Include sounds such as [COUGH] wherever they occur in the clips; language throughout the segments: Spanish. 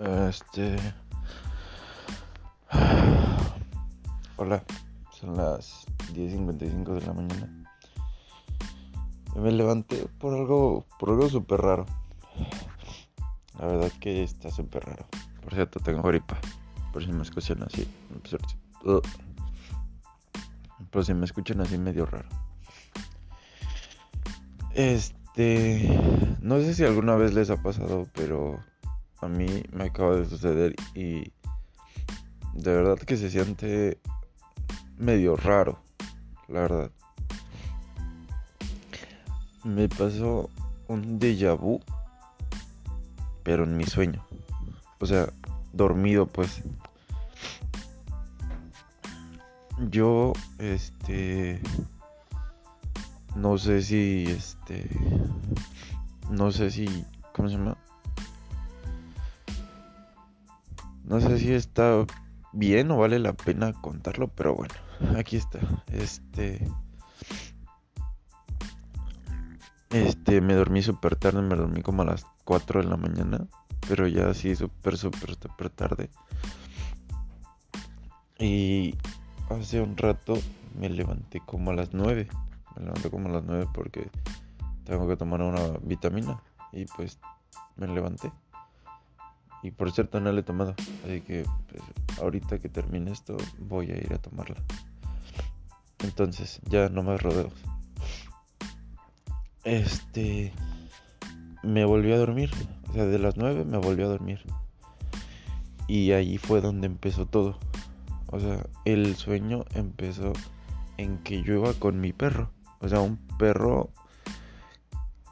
Este. Hola, son las 10.55 de la mañana. Me levanté por algo, por algo súper raro. La verdad que está súper raro. Por cierto, tengo gripa. Por si me escuchan así. Por si me escuchan así medio raro. Este. No sé si alguna vez les ha pasado, pero a mí me acaba de suceder y de verdad que se siente medio raro, la verdad. Me pasó un déjà vu, pero en mi sueño. O sea, dormido pues. Yo, este... No sé si, este... No sé si... ¿Cómo se llama? No sé si está bien o vale la pena contarlo, pero bueno, aquí está. Este. Este, me dormí súper tarde, me dormí como a las 4 de la mañana, pero ya así súper, súper, súper tarde. Y hace un rato me levanté como a las 9. Me levanté como a las 9 porque tengo que tomar una vitamina y pues me levanté. Y por cierto no la he tomado. Así que pues, ahorita que termine esto voy a ir a tomarla. Entonces, ya no más rodeos. Este... Me volví a dormir. O sea, de las 9 me volví a dormir. Y ahí fue donde empezó todo. O sea, el sueño empezó en que yo iba con mi perro. O sea, un perro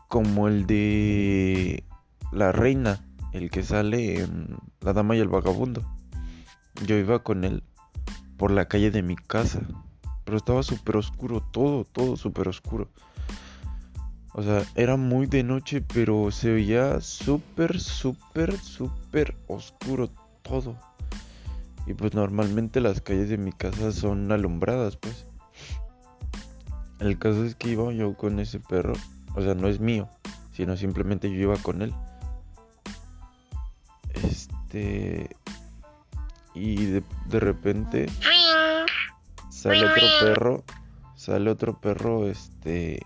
como el de la reina el que sale en La Dama y el Vagabundo. Yo iba con él por la calle de mi casa, pero estaba súper oscuro, todo, todo súper oscuro. O sea, era muy de noche, pero se veía súper, súper, súper oscuro todo. Y pues normalmente las calles de mi casa son alumbradas, pues. El caso es que iba yo con ese perro, o sea, no es mío, sino simplemente yo iba con él. Este. Y de, de repente. Sale otro perro. Sale otro perro, este.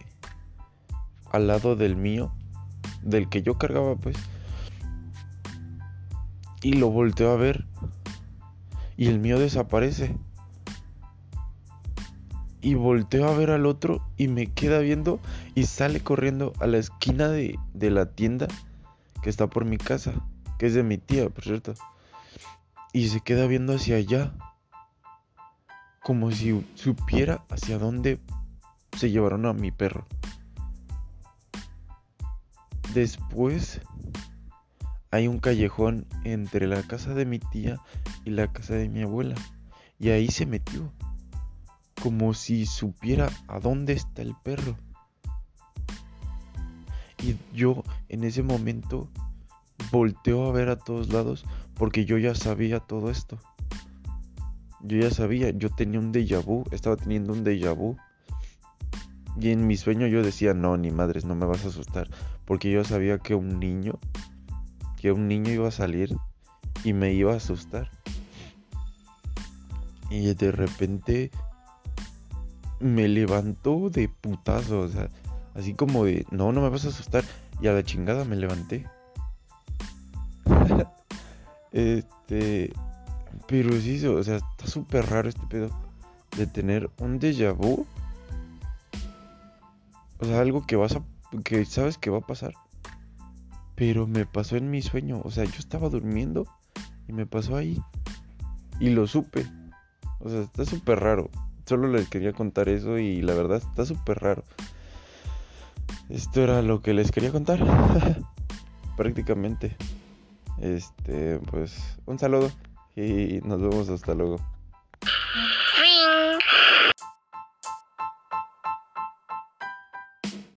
Al lado del mío. Del que yo cargaba, pues. Y lo volteo a ver. Y el mío desaparece. Y volteo a ver al otro y me queda viendo y sale corriendo a la esquina de, de la tienda que está por mi casa que es de mi tía, por cierto. Y se queda viendo hacia allá, como si supiera hacia dónde se llevaron a mi perro. Después hay un callejón entre la casa de mi tía y la casa de mi abuela. Y ahí se metió. Como si supiera a dónde está el perro. Y yo en ese momento volteó a ver a todos lados porque yo ya sabía todo esto. Yo ya sabía, yo tenía un déjà vu, estaba teniendo un déjà vu. Y en mi sueño yo decía, no, ni madres, no me vas a asustar. Porque yo sabía que un niño, que un niño iba a salir y me iba a asustar. Y de repente me levantó de putazo, o sea, así como de, no, no me vas a asustar. Y a la chingada me levanté. Este. Pero sí, o sea, está súper raro este pedo de tener un déjà vu. O sea, algo que vas a. que sabes que va a pasar. Pero me pasó en mi sueño. O sea, yo estaba durmiendo y me pasó ahí. Y lo supe. O sea, está súper raro. Solo les quería contar eso y la verdad está súper raro. Esto era lo que les quería contar. [LAUGHS] Prácticamente. Este, pues un saludo y nos vemos hasta luego.